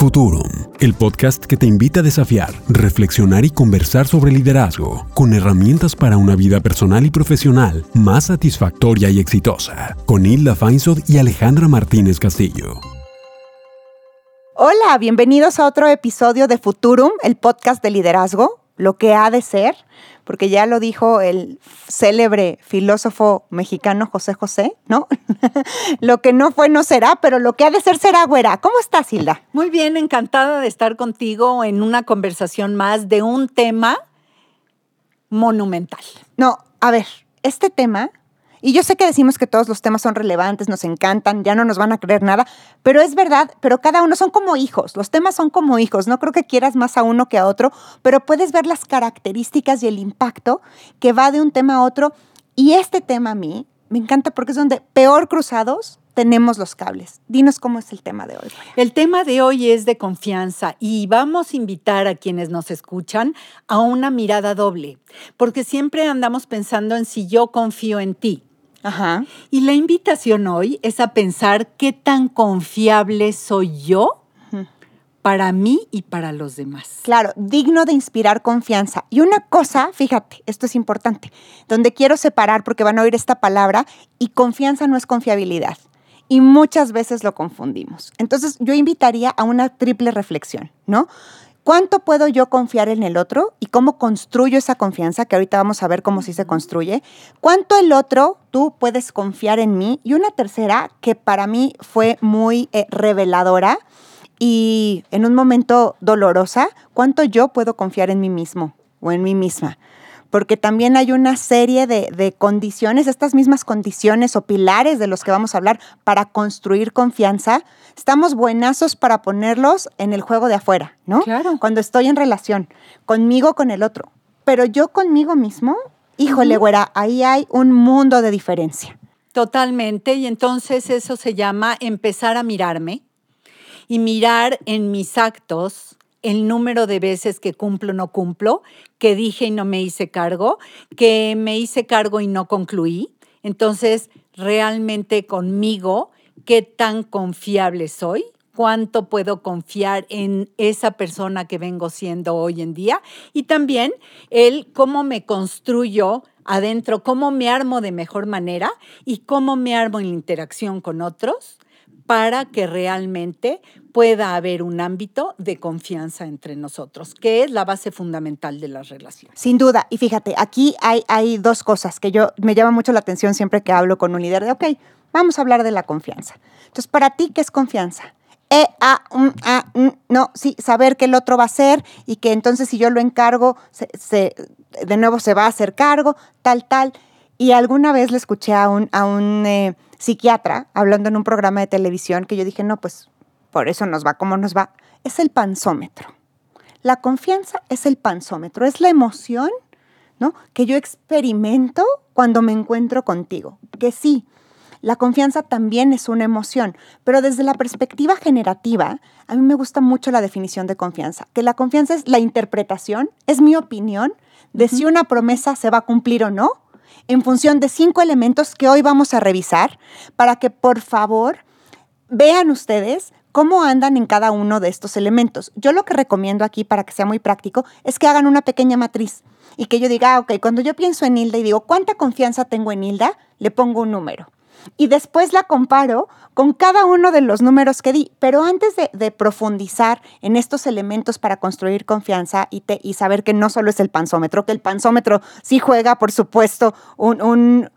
Futurum, el podcast que te invita a desafiar, reflexionar y conversar sobre liderazgo, con herramientas para una vida personal y profesional más satisfactoria y exitosa, con Hilda Feinsod y Alejandra Martínez Castillo. Hola, bienvenidos a otro episodio de Futurum, el podcast de liderazgo, lo que ha de ser porque ya lo dijo el célebre filósofo mexicano José José, ¿no? lo que no fue no será, pero lo que ha de ser será, güera. ¿Cómo estás, Hilda? Muy bien, encantada de estar contigo en una conversación más de un tema monumental. No, a ver, este tema y yo sé que decimos que todos los temas son relevantes, nos encantan, ya no nos van a creer nada, pero es verdad, pero cada uno son como hijos, los temas son como hijos, no creo que quieras más a uno que a otro, pero puedes ver las características y el impacto que va de un tema a otro. Y este tema a mí me encanta porque es donde peor cruzados tenemos los cables. Dinos cómo es el tema de hoy. El tema de hoy es de confianza y vamos a invitar a quienes nos escuchan a una mirada doble, porque siempre andamos pensando en si yo confío en ti. Ajá. Y la invitación hoy es a pensar qué tan confiable soy yo para mí y para los demás. Claro, digno de inspirar confianza. Y una cosa, fíjate, esto es importante, donde quiero separar porque van a oír esta palabra y confianza no es confiabilidad. Y muchas veces lo confundimos. Entonces yo invitaría a una triple reflexión, ¿no? ¿Cuánto puedo yo confiar en el otro y cómo construyo esa confianza? Que ahorita vamos a ver cómo sí se construye. ¿Cuánto el otro, tú puedes confiar en mí? Y una tercera que para mí fue muy eh, reveladora y en un momento dolorosa, ¿cuánto yo puedo confiar en mí mismo o en mí misma? Porque también hay una serie de, condiciones, estas mismas condiciones o pilares de los que vamos a hablar para construir confianza. Estamos buenazos para ponerlos en el juego de afuera, ¿no? Claro. Cuando estoy en relación, conmigo, con el otro. Pero yo conmigo mismo, híjole, güera, ahí hay un mundo de diferencia. Totalmente, y entonces eso se llama empezar a mirarme y mirar en mis actos el número de veces que cumplo no cumplo, que dije y no me hice cargo, que me hice cargo y no concluí. Entonces, realmente conmigo, ¿qué tan confiable soy? cuánto puedo confiar en esa persona que vengo siendo hoy en día y también el cómo me construyo adentro, cómo me armo de mejor manera y cómo me armo en interacción con otros para que realmente pueda haber un ámbito de confianza entre nosotros, que es la base fundamental de las relaciones. Sin duda. Y fíjate, aquí hay, hay dos cosas que yo me llama mucho la atención siempre que hablo con un líder de, ok, vamos a hablar de la confianza. Entonces, para ti, ¿qué es confianza? E, a, un, a, no, sí, saber que el otro va a ser y que entonces si yo lo encargo, se, de nuevo se va a hacer cargo, tal, tal. Y alguna vez le escuché a un, a un eh, psiquiatra hablando en un programa de televisión que yo dije, no, pues por eso nos va como nos va. Es el panzómetro. La confianza es el panzómetro, es la emoción ¿no? que yo experimento cuando me encuentro contigo. Que sí, la confianza también es una emoción, pero desde la perspectiva generativa, a mí me gusta mucho la definición de confianza, que la confianza es la interpretación, es mi opinión de si una promesa se va a cumplir o no, en función de cinco elementos que hoy vamos a revisar para que por favor vean ustedes cómo andan en cada uno de estos elementos. Yo lo que recomiendo aquí para que sea muy práctico es que hagan una pequeña matriz y que yo diga, ah, ok, cuando yo pienso en Hilda y digo, ¿cuánta confianza tengo en Hilda? Le pongo un número y después la comparo con cada uno de los números que di. Pero antes de, profundizar en estos elementos para construir confianza y, y, saber que no solo es el panzómetro, que el panzómetro sí juega, por supuesto, un,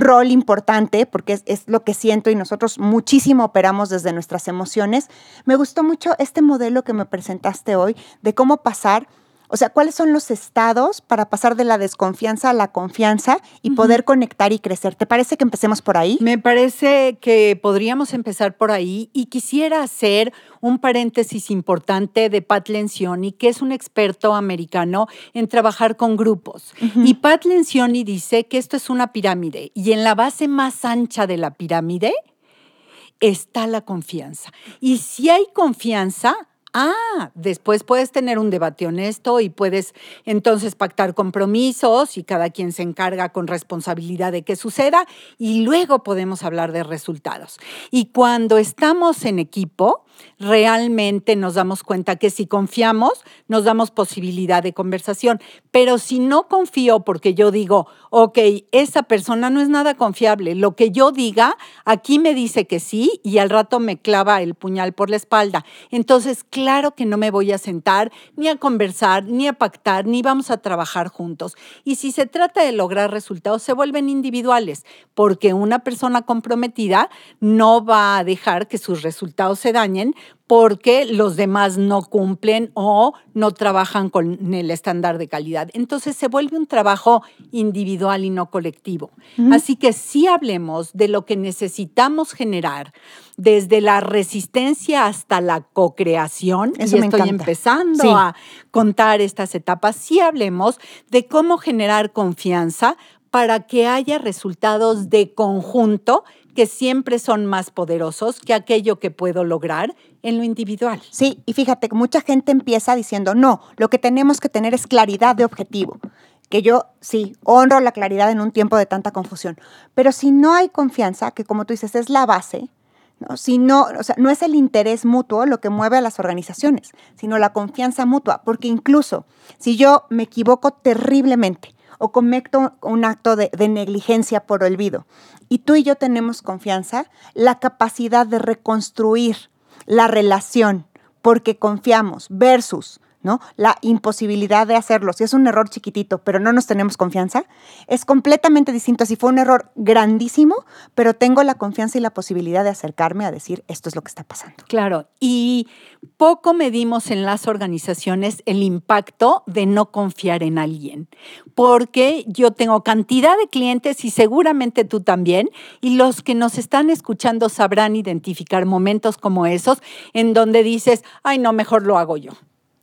rol importante, porque es lo que siento y nosotros muchísimo operamos desde nuestras emociones, me gustó mucho este modelo que me presentaste hoy de cómo pasar o sea, ¿cuáles son los estados para pasar de la desconfianza a la confianza y poder conectar y crecer? ¿Te parece que empecemos por ahí? Me parece que podríamos empezar por ahí y quisiera hacer un paréntesis importante de Pat Lencioni, que es un experto americano en trabajar con grupos. Y Pat Lencioni dice que esto es una pirámide y en la base más ancha de la pirámide está la confianza. Y si hay confianza, ah, después puedes tener un debate honesto y puedes entonces pactar compromisos y cada quien se encarga con responsabilidad de que suceda y luego podemos hablar de resultados. Y cuando estamos en equipo, realmente nos damos cuenta que si confiamos, nos damos posibilidad de conversación. Pero si no confío porque yo digo, ok, esa persona no es nada confiable, lo que yo diga, aquí me dice que sí y al rato me clava el puñal por la espalda. Entonces, claro que no me voy a sentar ni a conversar, ni a pactar, ni vamos a trabajar juntos. Y si se trata de lograr resultados, se vuelven individuales, porque una persona comprometida no va a dejar que sus resultados se dañen porque los demás no cumplen o no trabajan con el estándar de calidad. Entonces se vuelve un trabajo individual y no colectivo. Así que sí hablemos de lo que necesitamos generar desde la resistencia hasta la co-creación. y estoy empezando a contar estas etapas. Sí hablemos de cómo generar confianza para que haya resultados de conjunto que siempre son más poderosos que aquello que puedo lograr en lo individual. Sí, y fíjate, mucha gente empieza diciendo, no, lo que tenemos que tener es claridad de objetivo. Que yo sí, honro la claridad en un tiempo de tanta confusión. Pero si no hay confianza, que como tú dices es la base, ¿no? Si o sea, no es el interés mutuo lo que mueve a las organizaciones, sino la confianza mutua. Porque incluso si yo me equivoco terriblemente o cometo un acto de, negligencia por olvido. Y tú y yo tenemos confianza, la capacidad de reconstruir la relación porque confiamos versus ¿no? La imposibilidad de hacerlo. Si es un error chiquitito, pero no nos tenemos confianza, es completamente distinto. Si fue un error grandísimo, pero tengo la confianza y la posibilidad de acercarme a decir esto es lo que está pasando. Claro, y poco medimos en las organizaciones el impacto de no confiar en alguien, porque yo tengo cantidad de clientes y seguramente tú también, y los que nos están escuchando sabrán identificar momentos como esos en donde dices, ay, no, mejor lo hago yo.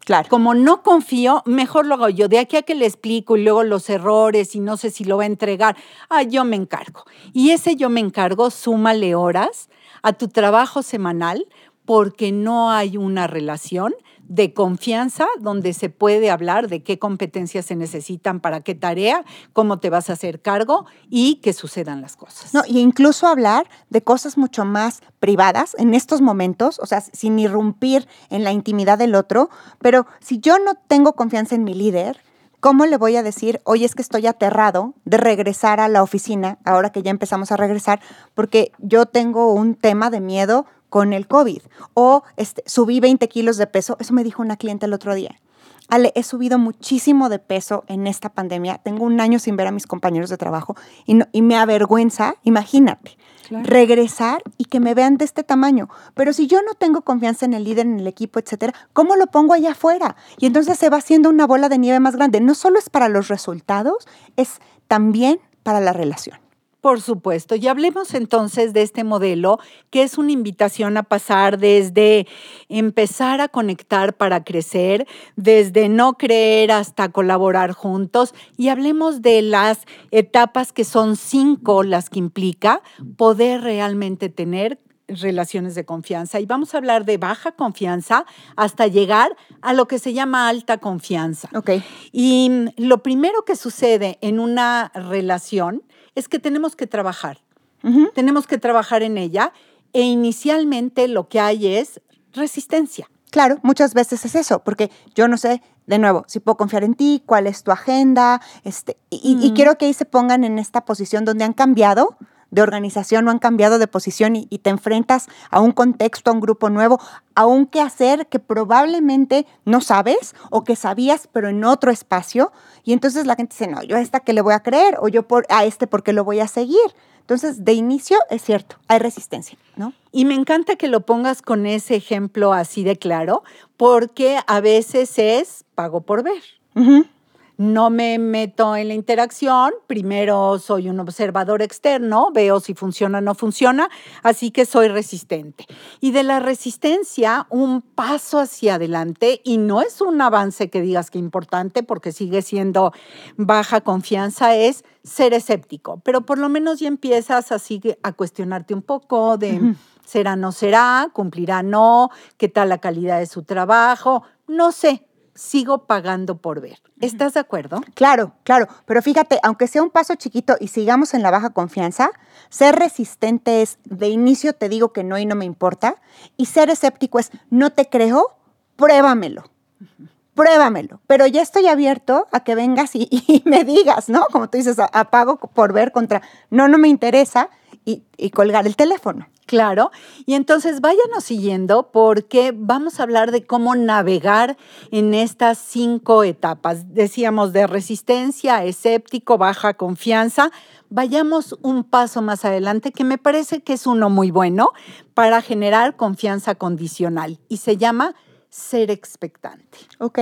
Claro. Como no confío, mejor lo hago yo. De aquí a que le explico y luego los errores y no sé si lo va a entregar, ah, yo me encargo. Y ese yo me encargo, súmale horas a tu trabajo semanal porque no hay una relación de confianza donde se puede hablar de qué competencias se necesitan para qué tarea, cómo te vas a hacer cargo y que sucedan las cosas. No, y incluso hablar de cosas mucho más privadas en estos momentos, o sea, sin irrumpir en la intimidad del otro, pero si yo no tengo confianza en mi líder, ¿Cómo le voy a decir, oye, es que estoy aterrado de regresar a la oficina, ahora que ya empezamos a regresar, porque yo tengo un tema de miedo con el COVID. O este, subí 20 kilos de peso. Eso me dijo una cliente el otro día. Ale, he subido muchísimo de peso en esta pandemia. Tengo un año sin ver a mis compañeros de trabajo y, y me avergüenza, imagínate, regresar y que me vean de este tamaño. Pero si yo no tengo confianza en el líder, en el equipo, etcétera, ¿cómo lo pongo allá afuera? Y entonces se va haciendo una bola de nieve más grande. No solo es para los resultados, es también para la relación. Por supuesto. Y hablemos entonces de este modelo, que es una invitación a pasar desde empezar a conectar para crecer, desde no creer hasta colaborar juntos. Y hablemos de las etapas que son cinco las que implica poder realmente tener relaciones de confianza y vamos a hablar de baja confianza hasta llegar a lo que se llama alta confianza. Okay. Y lo primero que sucede en una relación es que tenemos que trabajar. Tenemos que trabajar en ella e inicialmente lo que hay es resistencia. Claro, muchas veces es eso, porque yo no sé, de nuevo, si puedo confiar en ti, cuál es tu agenda, este, y, quiero que ahí se pongan en esta posición donde han cambiado de organización o han cambiado de posición y, y, te enfrentas a un contexto, a un grupo nuevo, a un quehacer que probablemente no sabes o que sabías, pero en otro espacio. Y entonces la gente dice, no, yo a esta que le voy a creer o yo por, a este porque lo voy a seguir. Entonces, de inicio es cierto, hay resistencia, ¿no? Y me encanta que lo pongas con ese ejemplo así de claro, porque a veces es pago por ver no me meto en la interacción, primero soy un observador externo, veo si funciona o no funciona, así que soy resistente. Y de la resistencia, un paso hacia adelante, y no es un avance que digas que importante porque sigue siendo baja confianza, es ser escéptico, pero por lo menos ya empiezas así a cuestionarte un poco de será, no será, cumplirá, no, qué tal la calidad de su trabajo, no sé, sigo pagando por ver. ¿Estás de acuerdo? Claro, claro, pero fíjate, aunque sea un paso chiquito y sigamos en la baja confianza, ser resistente es de inicio te digo que no y no me importa, y ser escéptico es no te creo, pruébamelo. Pruébamelo, pero ya estoy abierto a que vengas y, y me digas, ¿no? Como tú dices, apago por ver contra, no, no me interesa y, y colgar el teléfono. Claro. Y entonces váyanos siguiendo porque vamos a hablar de cómo navegar en estas cinco etapas. Decíamos de resistencia, escéptico, baja confianza. Vayamos un paso más adelante que me parece que es uno muy bueno para generar confianza condicional y se llama ser expectante. Ok.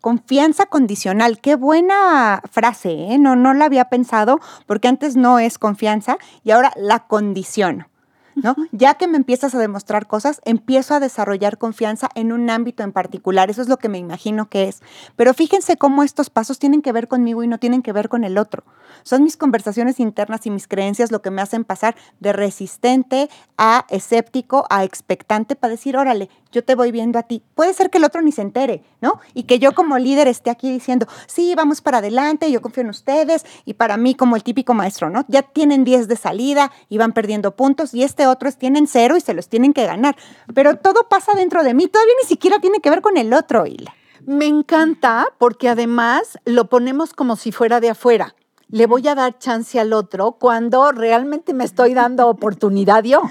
Confianza condicional, qué buena frase, ¿eh? No, no la había pensado porque antes no es confianza y ahora la condiciono. ¿No? Ya que me empiezas a demostrar cosas, empiezo a desarrollar confianza en un ámbito en particular. Eso es lo que me imagino que es. Pero fíjense cómo estos pasos tienen que ver conmigo y no tienen que ver con el otro. Son mis conversaciones internas y mis creencias lo que me hacen pasar de resistente a escéptico a expectante para decir, órale, yo te voy viendo a ti. Puede ser que el otro ni se entere, ¿no? Y que yo como líder esté aquí diciendo, sí, vamos para adelante, yo confío en ustedes, y para mí como el típico maestro, ¿no? Ya tienen 10 de salida y van perdiendo puntos, y este otro es tienen cero y se los tienen que ganar. Pero todo pasa dentro de mí, todavía ni siquiera tiene que ver con el otro, Hila. Me encanta porque además lo ponemos como si fuera de afuera le voy a dar chance al otro cuando realmente me estoy dando oportunidad yo.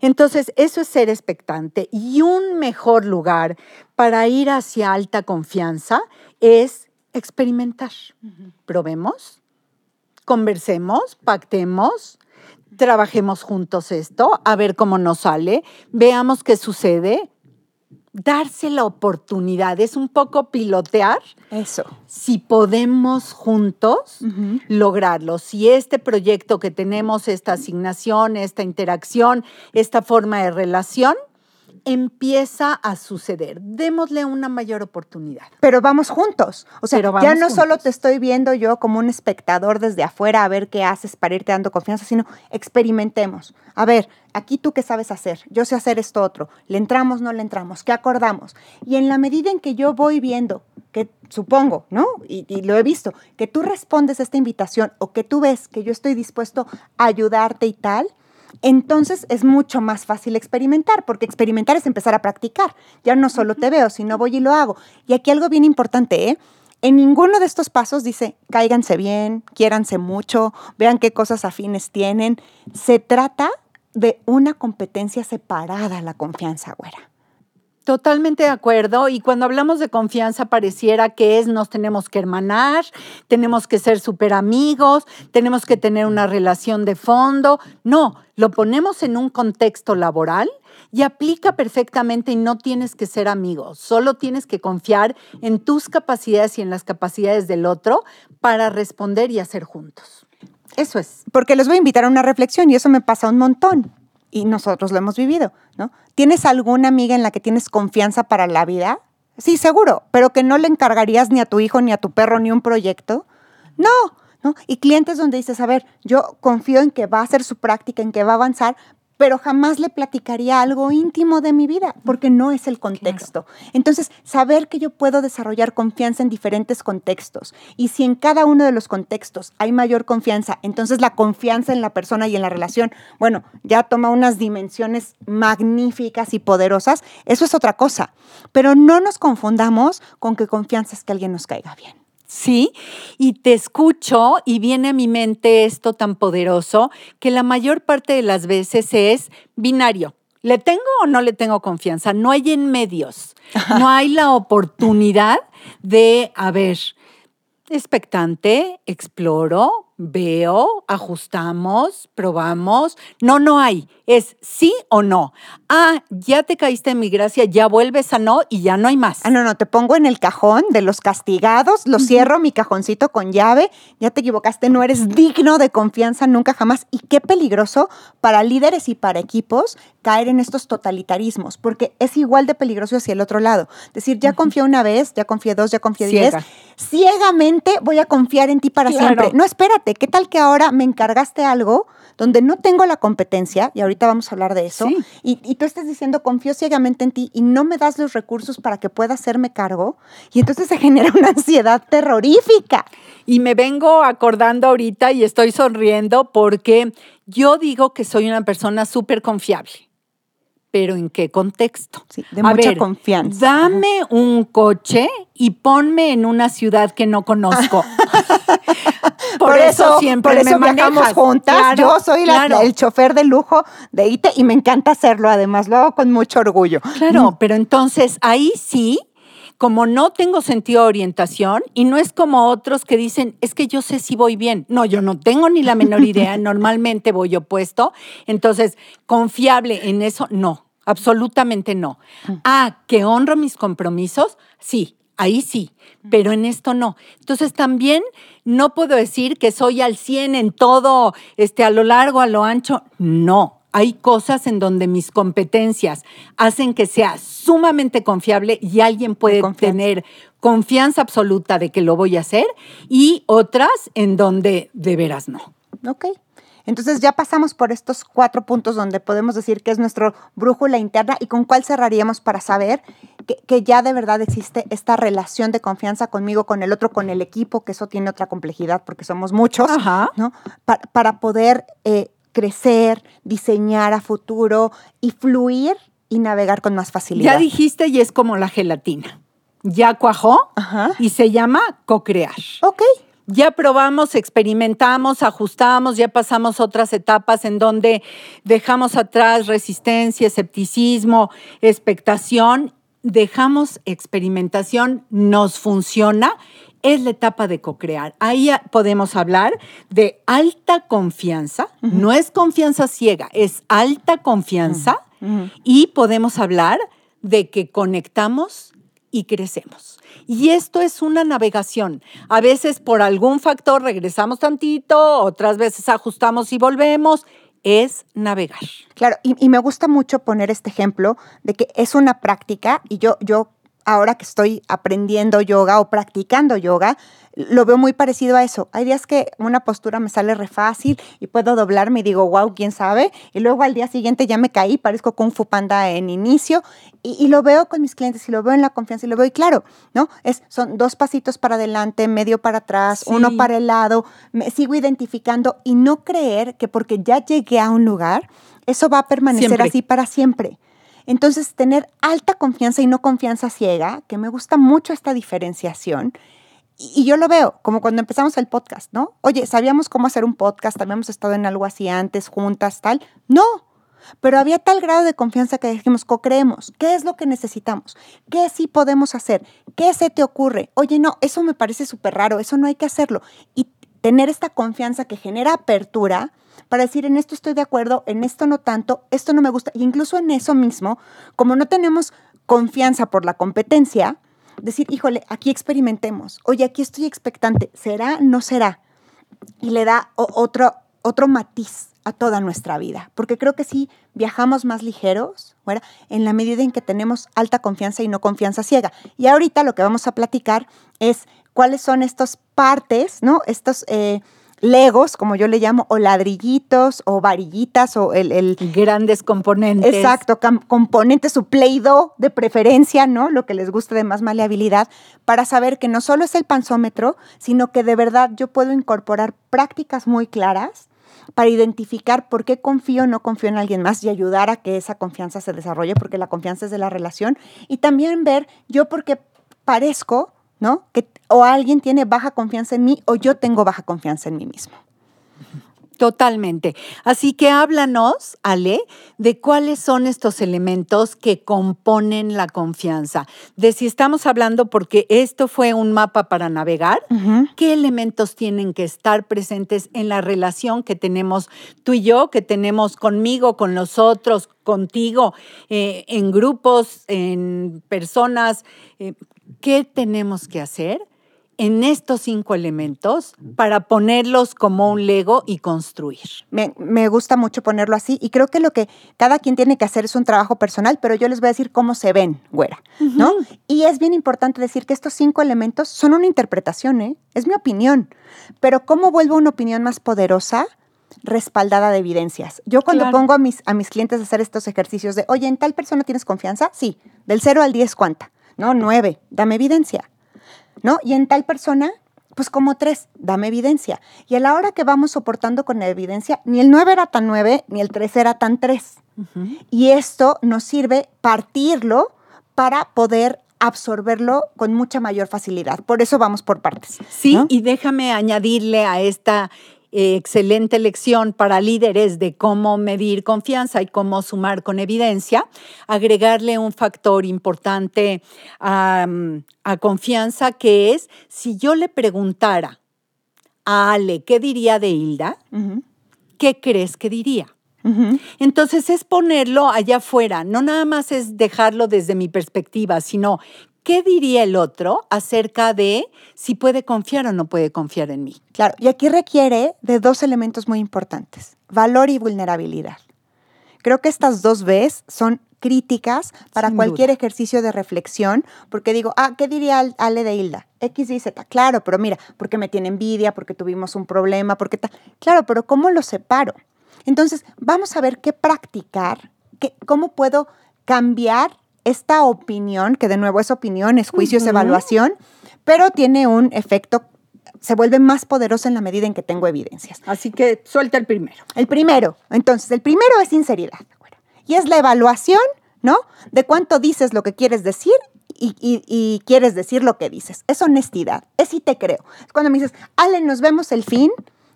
Entonces, eso es ser expectante. Y un mejor lugar para ir hacia alta confianza es experimentar. Probemos, conversemos, pactemos, trabajemos juntos esto, a ver cómo nos sale, veamos qué sucede, darse la oportunidad, es un poco pilotear. Eso. Si podemos juntos lograrlo, si este proyecto que tenemos, esta asignación, esta interacción, esta forma de relación, empieza a suceder. Démosle una mayor oportunidad. Pero vamos juntos. O sea, ya no solo te estoy viendo yo como un espectador desde afuera a ver qué haces para irte dando confianza, sino experimentemos. A ver, aquí tú qué sabes hacer, yo sé hacer esto otro. ¿Le entramos, no le entramos? ¿Qué acordamos? Y en la medida en que yo voy viendo, que supongo, ¿no? Y, y lo he visto, que tú respondes a esta invitación o que tú ves que yo estoy dispuesto a ayudarte y tal, entonces es mucho más fácil experimentar, porque experimentar es empezar a practicar. Ya no solo te veo, sino voy y lo hago. Y aquí algo bien importante, ¿eh? En ninguno de estos pasos dice, cáiganse bien, quiéranse mucho, vean qué cosas afines tienen. Se trata de una competencia separada, la confianza, güera. Totalmente de acuerdo. Y cuando hablamos de confianza, pareciera que es nos tenemos que hermanar, tenemos que ser súper amigos, tenemos que tener una relación de fondo. No, lo ponemos en un contexto laboral y aplica perfectamente y no tienes que ser amigos, solo tienes que confiar en tus capacidades y en las capacidades del otro para responder y hacer juntos. Eso es. Porque les voy a invitar a una reflexión y eso me pasa un montón y nosotros lo hemos vivido, ¿no? ¿Tienes alguna amiga en la que tienes confianza para la vida? Sí, seguro, pero que no le encargarías ni a tu hijo, ni a tu perro, ni un proyecto. No, ¿no? Y clientes donde dices, a ver, yo confío en que va a hacer su práctica, en que va a avanzar, pero jamás le platicaría algo íntimo de mi vida, porque no es el contexto. Entonces, saber que yo puedo desarrollar confianza en diferentes contextos y si en cada uno de los contextos hay mayor confianza, entonces la confianza en la persona y en la relación, bueno, ya toma unas dimensiones magníficas y poderosas, eso es otra cosa. Pero no nos confundamos con que confianza es que alguien nos caiga bien. Sí, y te escucho y viene a mi mente esto tan poderoso que la mayor parte de las veces es binario. ¿Le tengo o no le tengo confianza? No hay en medios. No hay la oportunidad de, a ver, expectante, exploro, veo, ajustamos, probamos. No, no hay. Es sí o no. Ah, ya te caíste en mi gracia, ya vuelves a no y ya no hay más. Ah, no, no, te pongo en el cajón de los castigados, lo cierro mi cajoncito con llave, ya te equivocaste, no eres digno de confianza nunca jamás. Y qué peligroso para líderes y para equipos caer en estos totalitarismos, porque es igual de peligroso hacia el otro lado. Decir, ya confié una vez, ya confié dos, ya confié diez. Ciegamente voy a confiar en ti para siempre. No, espérate imagínate, ¿qué tal que ahora me encargaste algo donde no tengo la competencia, y ahorita vamos a hablar de eso, Sí. y, y tú estás diciendo, confío ciegamente en ti y no me das los recursos para que pueda hacerme cargo, y entonces se genera una ansiedad terrorífica. Y me vengo acordando ahorita y estoy sonriendo porque yo digo que soy una persona súper confiable. Pero ¿en qué contexto? Sí, de mucha confianza. Dame un coche y ponme en una ciudad que no conozco. por, eso, siempre por eso me viajamos manejas. juntas. Claro, Yo soy la- el chofer de lujo de ITE y me encanta hacerlo, además, lo hago con mucho orgullo. Claro, pero entonces ahí sí, como no tengo sentido de orientación y no es como otros que dicen, es que yo sé si voy bien. No, yo no tengo ni la menor idea, normalmente voy opuesto. Entonces, confiable en eso, no, absolutamente no. Ah, que honro mis compromisos, sí. Ahí sí, pero en esto no. Entonces también no puedo decir que soy al 100 en todo, este, a lo largo, a lo ancho. No, hay cosas en donde mis competencias hacen que sea sumamente confiable y alguien puede tener confianza absoluta de que lo voy a hacer y otras en donde de veras no. Ok. Entonces ya pasamos por estos cuatro puntos donde podemos decir que es nuestro brújula interna y con cuál cerraríamos para saber que, que ya de verdad existe esta relación de confianza conmigo, con el otro, con el equipo, que eso tiene otra complejidad porque somos muchos, Ajá. ¿no? Pa- para poder eh, crecer, diseñar a futuro y fluir y navegar con más facilidad. Ya dijiste y es como la gelatina. Ya cuajó Ajá. y se llama co-crear. Ok. Ya probamos, experimentamos, ajustamos, ya pasamos otras etapas en donde dejamos atrás resistencia, escepticismo, expectación, dejamos experimentación, nos funciona, es la etapa de co-crear. Ahí ah, podemos hablar de alta confianza, no es confianza ciega, es alta confianza y podemos hablar de que conectamos y crecemos. Y esto es una navegación. A veces por algún factor regresamos tantito, otras veces ajustamos y volvemos. Es navegar. Claro, y, me gusta mucho poner este ejemplo de que es una práctica y yo, yo ahora que estoy aprendiendo yoga o practicando yoga, lo veo muy parecido a eso. Hay días que una postura me sale re fácil y puedo doblarme y digo, wow, quién sabe. Y luego al día siguiente ya me caí, parezco Kung Fu Panda en inicio. Y, y lo veo con mis clientes y lo veo en la confianza y lo veo. Y claro, ¿no? Es, son dos pasitos para adelante, medio para atrás, Sí. uno para el lado. Me sigo identificando y no creer que porque ya llegué a un lugar, eso va a permanecer Siempre. así para siempre. Entonces, tener alta confianza y no confianza ciega, que me gusta mucho esta diferenciación. Y, yo lo veo, como cuando empezamos el podcast, ¿no? Oye, ¿sabíamos cómo hacer un podcast? ¿Habíamos estado en algo así antes, juntas, tal? No, pero había tal grado de confianza que dijimos, co-creemos, ¿qué es lo que necesitamos? ¿Qué sí podemos hacer? ¿Qué se te ocurre? Oye, no, eso me parece súper raro, eso no hay que hacerlo. Y tener esta confianza que genera apertura para decir, en esto estoy de acuerdo, en esto no tanto, esto no me gusta. Y incluso en eso mismo, como no tenemos confianza por la competencia, decir, híjole, aquí experimentemos. Oye, aquí estoy expectante. ¿Será? ¿No será? Y le da otro, otro matiz a toda nuestra vida. Porque creo que sí viajamos más ligeros, ¿verdad? En la medida en que tenemos alta confianza y no confianza ciega. Y ahorita lo que vamos a platicar es cuáles son estas partes, ¿no? Estos eh, legos, como yo le llamo, o ladrillitos, o varillitas, o el, el, Grandes componentes. Exacto, componentes, su Play-Doh de preferencia, ¿no? Lo que les guste de más maleabilidad, para saber que no solo es el panzómetro, sino que de verdad yo puedo incorporar prácticas muy claras para identificar por qué confío o no confío en alguien más y ayudar a que esa confianza se desarrolle, porque la confianza es de la relación, y también ver yo por qué parezco, ¿no? Que o alguien tiene baja confianza en mí o yo tengo baja confianza en mí mismo. Totalmente. Así que háblanos, Ale, de cuáles son estos elementos que componen la confianza. De si estamos hablando, porque esto fue un mapa para navegar, ¿qué elementos tienen que estar presentes en la relación que tenemos tú y yo, que tenemos conmigo, con los otros, contigo, eh, en grupos, en personas? eh, ¿Qué tenemos que hacer? en estos cinco elementos para ponerlos como un Lego y construir. Me, me, gusta mucho ponerlo así y creo que lo que cada quien tiene que hacer es un trabajo personal, pero yo les voy a decir cómo se ven, güera, ¿no? Y es bien importante decir que estos cinco elementos son una interpretación, ¿eh? Es mi opinión, pero ¿cómo vuelvo una opinión más poderosa? respaldada de evidencias. Yo cuando pongo a mis, a mis clientes a hacer estos ejercicios de, oye, ¿en tal persona tienes confianza? Sí. Del 0 al 10, ¿cuánta? No, 9. Dame evidencia. ¿no? Y en tal persona, pues como tres, dame evidencia. Y a la hora que vamos soportando con la evidencia, ni el 9 era tan 9, ni el 3 era tan 3. Y esto nos sirve partirlo para poder absorberlo con mucha mayor facilidad. Por eso vamos por partes. Sí, y déjame añadirle a esta excelente lección para líderes de cómo medir confianza y cómo sumar con evidencia, agregarle un factor importante a, confianza que es si yo le preguntara a Ale qué diría de Hilda, ¿qué crees que diría? Entonces es ponerlo allá afuera, no nada más es dejarlo desde mi perspectiva, sino ¿qué diría el otro acerca de si puede confiar o no puede confiar en mí? Claro, y aquí requiere de dos elementos muy importantes, valor y vulnerabilidad. Creo que estas dos Bs son críticas para cualquier ejercicio de reflexión, porque digo, ah, ¿qué diría Ale de Hilda? X, Y, Z. Claro, pero mira, porque me tiene envidia, porque tuvimos un problema, porque tal. Claro, pero ¿cómo lo separo? Entonces, vamos a ver qué practicar, qué, cómo puedo cambiar esta opinión, que de nuevo es opinión, es juicio, es evaluación, pero tiene un efecto, se vuelve más poderoso en la medida en que tengo evidencias. Así que suelta el primero. El primero, entonces, el primero es sinceridad. Y es la evaluación, ¿no? De cuánto dices lo que quieres decir y, quieres decir lo que dices. Es honestidad, es si te creo. Es cuando me dices, Ale, nos vemos el fin,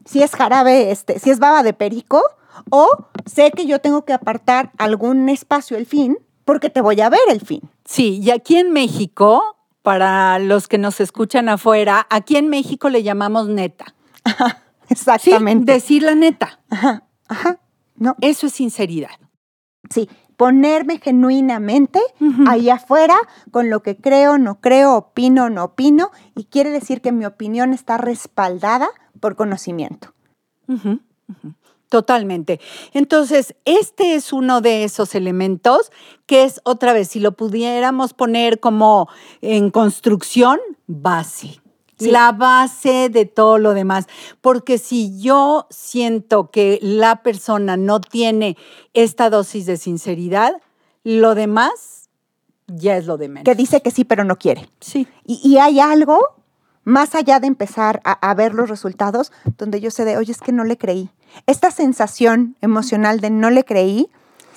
si es jarabe, este, si es baba de perico, o sé que yo tengo que apartar algún espacio el fin porque te voy a ver el fin. Sí, y aquí en México, para los que nos escuchan afuera, aquí en México le llamamos neta. exactamente. decir la neta. Ajá, ajá. No. Eso es sinceridad. Sí, ponerme genuinamente ahí afuera con lo que creo, no creo, opino, no opino, y quiere decir que mi opinión está respaldada por conocimiento. Totalmente. Entonces, este es uno de esos elementos que es otra vez, si lo pudiéramos poner como en construcción, base. La base de todo lo demás. Porque si yo siento que la persona no tiene esta dosis de sinceridad, lo demás ya es lo de menos. Que dice que sí, pero no quiere. Sí. Y, y hay algo más allá de empezar a, ver los resultados, donde yo sé de, oye, es que no le creí. Esta sensación emocional de no le creí,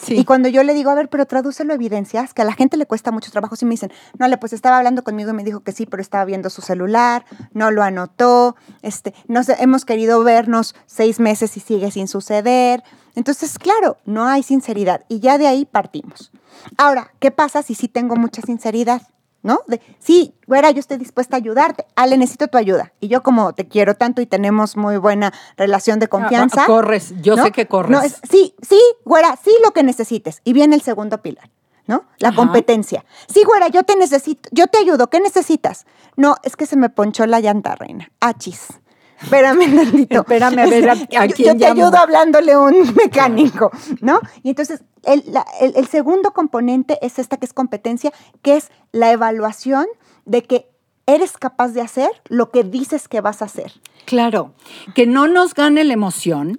Y cuando yo le digo, a ver, pero tradúcelo a evidencias, que a la gente le cuesta mucho trabajo, si me dicen, no, le pues estaba hablando conmigo y me dijo que sí, pero estaba viendo su celular, no lo anotó, este, no sé, hemos querido vernos seis meses y sigue sin suceder. Entonces, claro, no hay sinceridad y ya de ahí partimos. Ahora, ¿qué pasa si sí tengo mucha sinceridad? ¿No? De, sí, güera, yo estoy dispuesta a ayudarte. Ale, necesito tu ayuda. Y yo como te quiero tanto y tenemos muy buena relación de confianza. corres, yo sé que corres. sí, sí, güera, sí lo que necesites. Y viene el segundo pilar, ¿no? La competencia. Sí, güera, yo te necesito, yo te ayudo, ¿qué necesitas? No, es que se me ponchó la llanta, reina. Achis. Espérame tantito. Espérame a ver a, Yo te ayudo hablándole un mecánico, ¿no? Y entonces el, el, segundo componente es esta que es competencia, que es la evaluación de que eres capaz de hacer lo que dices que vas a hacer. Claro, que no nos gane la emoción,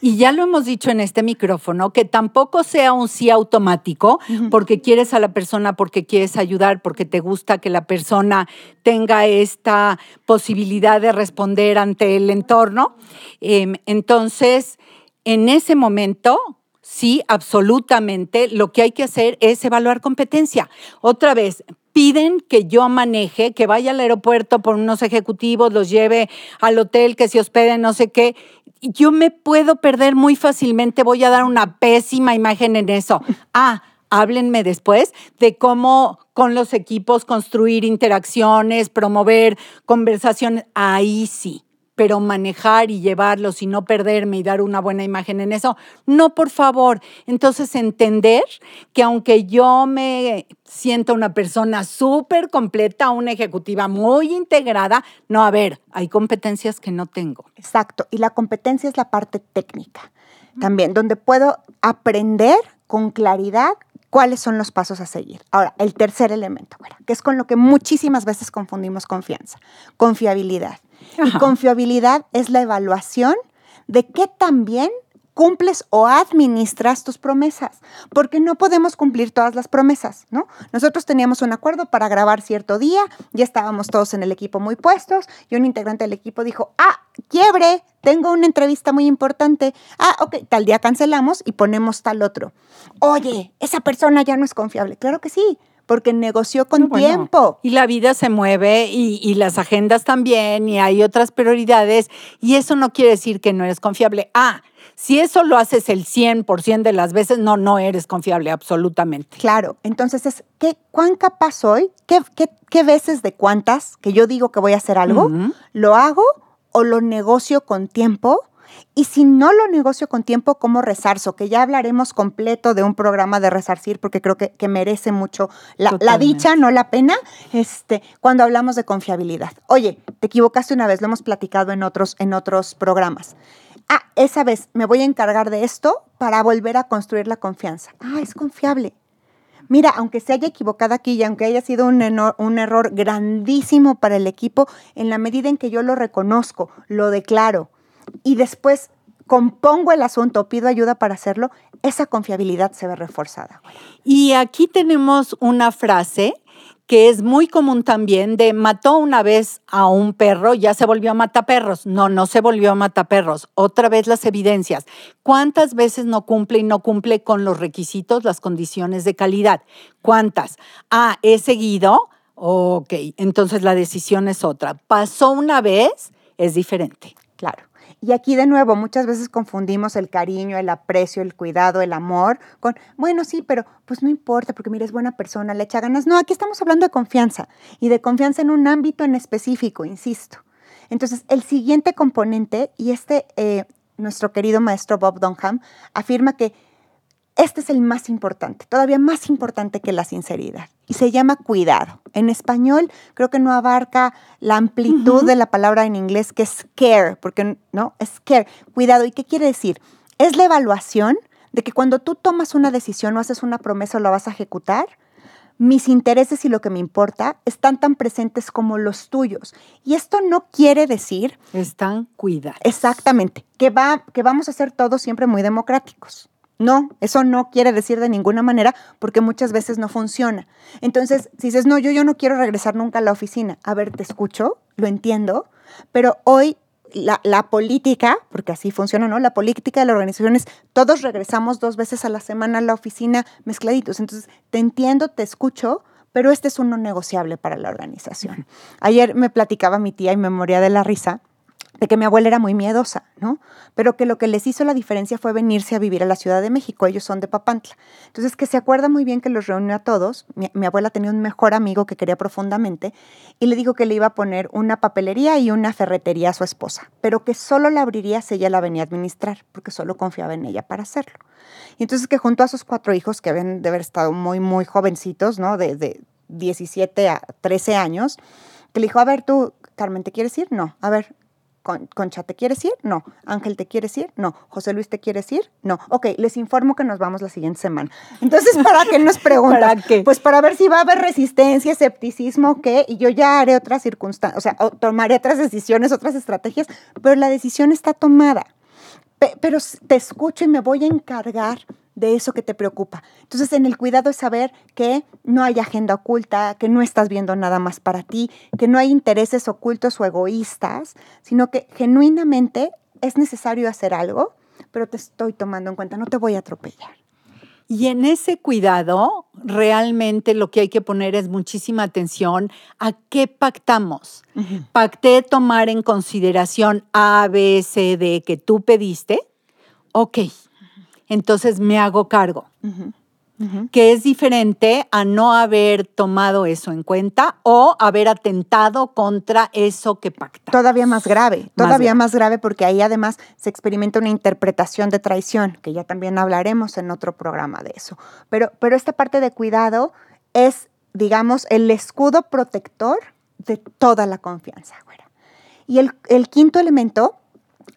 y ya lo hemos dicho en este micrófono, que tampoco sea un sí automático porque quieres a la persona, porque quieres ayudar, porque te gusta que la persona tenga esta posibilidad de responder ante el entorno. Em, entonces, en ese momento, Sí, absolutamente. Lo que hay que hacer es evaluar competencia. Otra vez, piden que yo maneje, que vaya al aeropuerto por unos ejecutivos, los lleve al hotel, que se hospede, no sé qué yo me puedo perder muy fácilmente, voy a dar una pésima imagen en eso. Ah, háblenme después de cómo con los equipos construir interacciones, promover conversaciones. Ahí sí. Pero manejar y llevarlos y no perderme y dar una buena imagen en eso, no, por favor. Entonces, entender que aunque yo me siento una persona súper completa, una ejecutiva muy integrada, no, a ver, hay competencias que no tengo. Exacto, y la competencia es la parte técnica también, donde puedo aprender con claridad cuáles son los pasos a seguir. Ahora, el tercer elemento, que es con lo que muchísimas veces confundimos confianza, confiabilidad. Y confiabilidad es la evaluación de qué también cumples o administras tus promesas, porque no podemos cumplir todas las promesas, ¿no? Nosotros teníamos un acuerdo para grabar cierto día, ya estábamos todos en el equipo muy puestos y un integrante del equipo dijo, ah, quiebre, tengo una entrevista muy importante, ah, ok, tal día cancelamos y ponemos tal otro. Oye, esa persona ya no es confiable, claro que sí, porque negoció con tiempo. Y la vida se mueve y, y, las agendas también y hay otras prioridades y eso no quiere decir que no eres confiable. Ah, si eso lo haces el 100% de las veces, no, no eres confiable absolutamente. Claro, entonces es, ¿qué, ¿cuán capaz soy? ¿Qué, qué, veces de cuántas que yo digo que voy a hacer algo, lo hago o lo negocio con tiempo? Y si no lo negocio con tiempo, ¿cómo resarzo? Que ya hablaremos completo de un programa de resarcir porque creo que, merece mucho la, la, dicha, no la pena, este, cuando hablamos de confiabilidad. Oye, te equivocaste una vez, lo hemos platicado en otros, en otros programas ah, esa vez me voy a encargar de esto para volver a construir la confianza. Ah, es confiable. Mira, aunque se haya equivocado aquí y aunque haya sido un, un, error grandísimo para el equipo, en la medida en que yo lo reconozco, lo declaro y después compongo el asunto, pido ayuda para hacerlo, esa confiabilidad se ve reforzada. Y aquí tenemos una frase que es muy común también, de mató una vez a un perro, ya se volvió a mataperros. No, no se volvió a mataperros. Otra vez las evidencias. ¿Cuántas veces no cumple y no cumple con los requisitos, las condiciones de calidad? ¿Cuántas? Ah, he seguido. Ok, entonces la decisión es otra. Pasó una vez, es diferente. Claro. Y aquí de nuevo, muchas veces confundimos el cariño, el aprecio, el cuidado, el amor con, bueno, sí, pero pues no importa porque mira, es buena persona, le echa ganas. No, aquí estamos hablando de confianza y de confianza en un ámbito en específico, insisto. Entonces, el siguiente componente, y este, eh, nuestro querido maestro Bob Dunham afirma que este es el más importante, todavía más importante que la sinceridad, y se llama cuidado. En español creo que no abarca la amplitud de la palabra en inglés que es care, porque no, es care, cuidado. ¿Y qué quiere decir? Es la evaluación de que cuando tú tomas una decisión o haces una promesa o la vas a ejecutar, mis intereses y lo que me importa están tan presentes como los tuyos. Y esto no quiere decir... Están cuidados. Exactamente, que, va, que vamos a ser todos siempre muy democráticos. No, eso no quiere decir de ninguna manera porque muchas veces no funciona. Entonces, si dices, no, yo, yo no quiero regresar nunca a la oficina, a ver, te escucho, lo entiendo, pero hoy la, la, política, porque así funciona, ¿no? La política de la organización es todos regresamos dos veces a la semana a la oficina mezcladitos. Entonces, te entiendo, te escucho, pero este es uno negociable para la organización. Ayer me platicaba mi tía y me moría de la risa de que mi abuela era muy miedosa, ¿no? Pero que lo que les hizo la diferencia fue venirse a vivir a la Ciudad de México, ellos son de Papantla. Entonces, que se acuerda muy bien que los reunió a todos, mi, abuela tenía un mejor amigo que quería profundamente, y le dijo que le iba a poner una papelería y una ferretería a su esposa, pero que solo la abriría si ella la venía a administrar, porque solo confiaba en ella para hacerlo. Y entonces que junto a sus cuatro hijos, que habían de haber estado muy, muy jovencitos, ¿no? De, de 17 a 13 años, que le dijo, a ver tú, Carmen, ¿te quieres ir? No, a ver, Concha, ¿te quieres ir? No. Ángel, ¿te quieres ir? No. José Luis, ¿te quieres ir? No. Ok, les informo que nos vamos la siguiente semana. Entonces, ¿para qué nos preguntan? ¿Para qué? Pues para ver si va a haber resistencia, escepticismo, qué, y yo ya haré otras circunstancias, o sea, tomaré otras decisiones, otras estrategias, pero la decisión está tomada. Pero te escucho y me voy a encargar de eso que te preocupa. Entonces, en el cuidado es saber que no hay agenda oculta, que no estás viendo nada más para ti, que no hay intereses ocultos o egoístas, sino que genuinamente es necesario hacer algo, pero te estoy tomando en cuenta, no te voy a atropellar. Y en ese cuidado, realmente lo que hay que poner es muchísima atención a qué pactamos. Pacté tomar en consideración A, B, C, D que tú pediste. Ok, entonces me hago cargo. que es diferente a no haber tomado eso en cuenta o haber atentado contra eso que pacta. Todavía más grave, todavía más grave. porque ahí además se experimenta una interpretación de traición, que ya también hablaremos en otro programa de eso. Pero, pero esta parte de cuidado es, digamos, el escudo protector de toda la confianza. Y el, el quinto elemento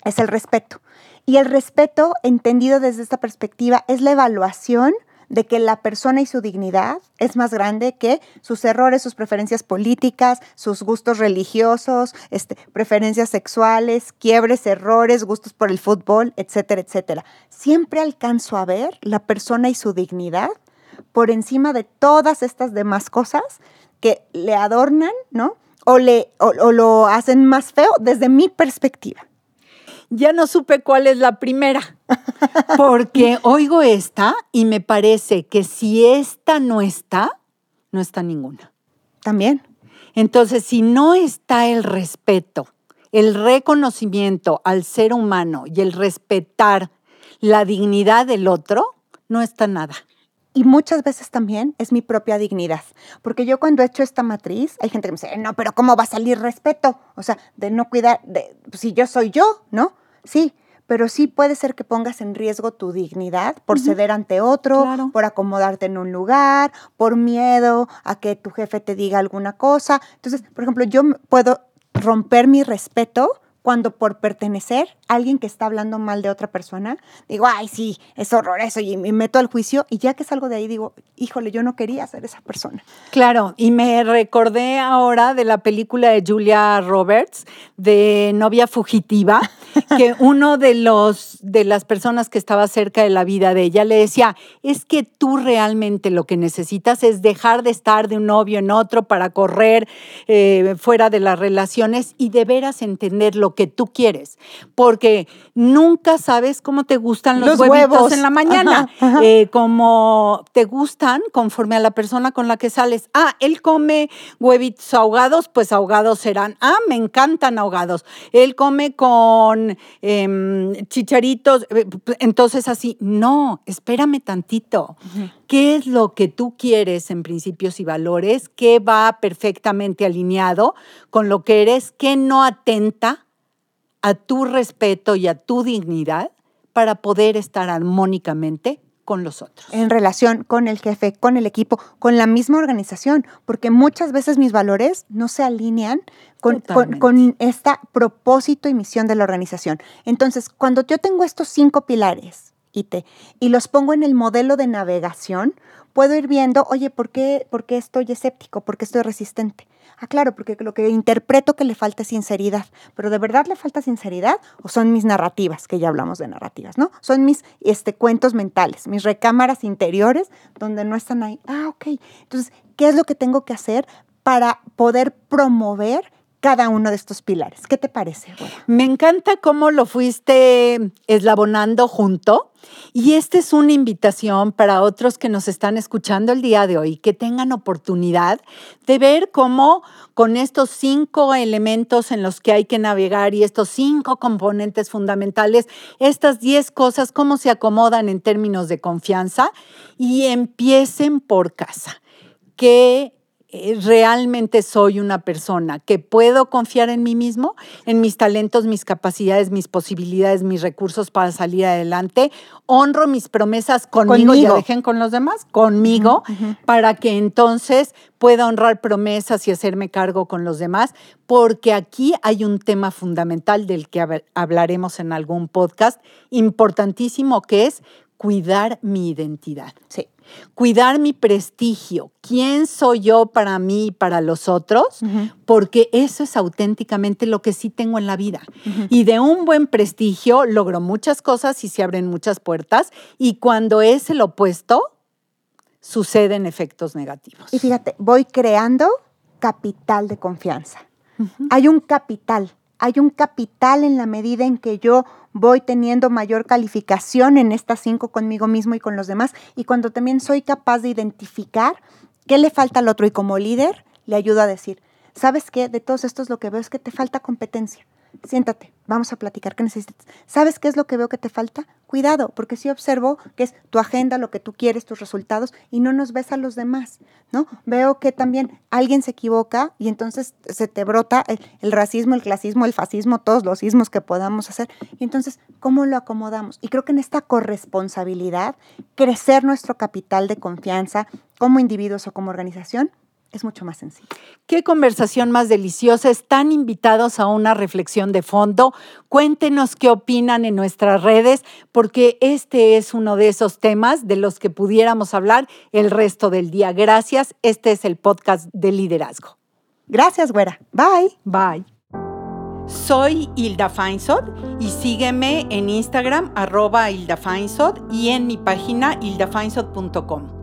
es el respeto. Y el respeto, entendido desde esta perspectiva, es la evaluación de que la persona y su dignidad es más grande que sus errores, sus preferencias políticas, sus gustos religiosos, este, preferencias sexuales, quiebres, errores, gustos por el fútbol, etcétera, etcétera. Siempre alcanzo a ver la persona y su dignidad por encima de todas estas demás cosas que le adornan, ¿no? O, le, o lo hacen más feo desde mi perspectiva ya no supe cuál es la primera, porque oigo esta y me parece que si esta no está, no está ninguna. También. Entonces, si no está el respeto, el reconocimiento al ser humano y el respetar la dignidad del otro, no está nada. Y muchas veces también es mi propia dignidad. Porque yo cuando he hecho esta matriz, hay gente que me dice, no, pero ¿cómo va a salir respeto? O sea, de no cuidar, de, pues, si yo soy yo, ¿no? Sí, pero sí puede ser que pongas en riesgo tu dignidad por ceder ante otro, por acomodarte en un lugar, por miedo a que tu jefe te diga alguna cosa. Entonces, por ejemplo, yo puedo romper mi respeto cuando por pertenecer a alguien que está hablando mal de otra persona, digo, ay, sí, es horroroso y me meto al juicio y ya que salgo de ahí digo, híjole, yo no quería ser esa persona. Claro, y me recordé ahora de la película de Julia Roberts, de Novia Fugitiva, que uno de los de las personas que estaba cerca de la vida de ella le decía, es que tú realmente lo que necesitas es dejar de estar de un novio en otro para correr eh, fuera de las relaciones y de veras entender lo que tú quieres, porque nunca sabes cómo te gustan los, huevos en la mañana, eh, como te gustan conforme a la persona con la que sales. Ah, él come huevitos ahogados, pues ahogados serán. Ah, me encantan ahogados. Él come con em, chicharitos, eh, entonces así, no, espérame tantito. ¿Qué es lo que tú quieres en principios y valores? ¿Qué va perfectamente alineado con lo que eres? ¿Qué no atenta a tu respeto y a tu dignidad para poder estar armónicamente con los otros. En relación con el jefe, con el equipo, con la misma organización, porque muchas veces mis valores no se alinean con, con, este propósito y misión de la organización. Entonces, cuando yo tengo estos cinco pilares, y los pongo en el modelo de navegación, puedo ir viendo, oye, ¿por qué, ¿por qué estoy escéptico? ¿Por qué estoy resistente? Ah, claro, porque lo que interpreto que le falta es sinceridad. Pero ¿de verdad le falta sinceridad? ¿O son mis narrativas, que ya hablamos de narrativas, ¿no? Son mis este, cuentos mentales, mis recámaras interiores donde no están ahí. Ah, ok. Entonces, ¿qué es lo que tengo que hacer para poder promover cada uno de estos pilares. ¿Qué te parece? Me encanta cómo lo fuiste eslabonando junto. Y esta es una invitación para otros que nos están escuchando el día de hoy, que tengan oportunidad de ver cómo con estos cinco elementos en los que hay que navegar y estos cinco componentes fundamentales, estas diez cosas, cómo se acomodan en términos de confianza y empiecen por casa. ¿Qué realmente soy una persona que puedo confiar en mí mismo, en mis talentos, mis capacidades, mis posibilidades, mis recursos para salir adelante. Honro mis promesas conmigo, y dejen con los demás, conmigo, para que entonces pueda honrar promesas y hacerme cargo con los demás, porque aquí hay un tema fundamental del que hablaremos en algún podcast, importantísimo, que es cuidar mi identidad. Sí cuidar mi prestigio, quién soy yo para mí y para los otros, porque eso es auténticamente lo que sí tengo en la vida. Y de un buen prestigio logro muchas cosas y se abren muchas puertas, y cuando es el opuesto, suceden efectos negativos. Y fíjate, voy creando capital de confianza. Hay un capital hay un capital en la medida en que yo voy teniendo mayor calificación en estas cinco conmigo mismo y con los demás, y cuando también soy capaz de identificar qué le falta al otro y como líder le ayudo a decir, ¿sabes qué? De todos estos lo que veo es que te falta competencia. Siéntate, vamos a platicar qué necesitas. ¿Sabes qué es lo que veo que te falta? Cuidado, porque si observo que es tu agenda, lo que tú quieres, tus resultados, y no nos ves a los demás, ¿no? Veo que también alguien se equivoca y entonces se te brota el, el racismo, el clasismo, el fascismo, todos los ismos que podamos hacer. Y entonces, ¿cómo lo acomodamos? Y creo que en esta corresponsabilidad, crecer nuestro capital de confianza como individuos o como organización, es mucho más sencillo. Qué conversación más deliciosa. Están invitados a una reflexión de fondo. Cuéntenos qué opinan en nuestras redes, porque este es uno de esos temas de los que pudiéramos hablar el resto del día. Gracias. Este es el podcast de liderazgo. Gracias, güera. Bye. Bye. Soy Hilda Feinsod y sígueme en Instagram arroba Hilda Feinsod y en mi página hildafeinsod.com.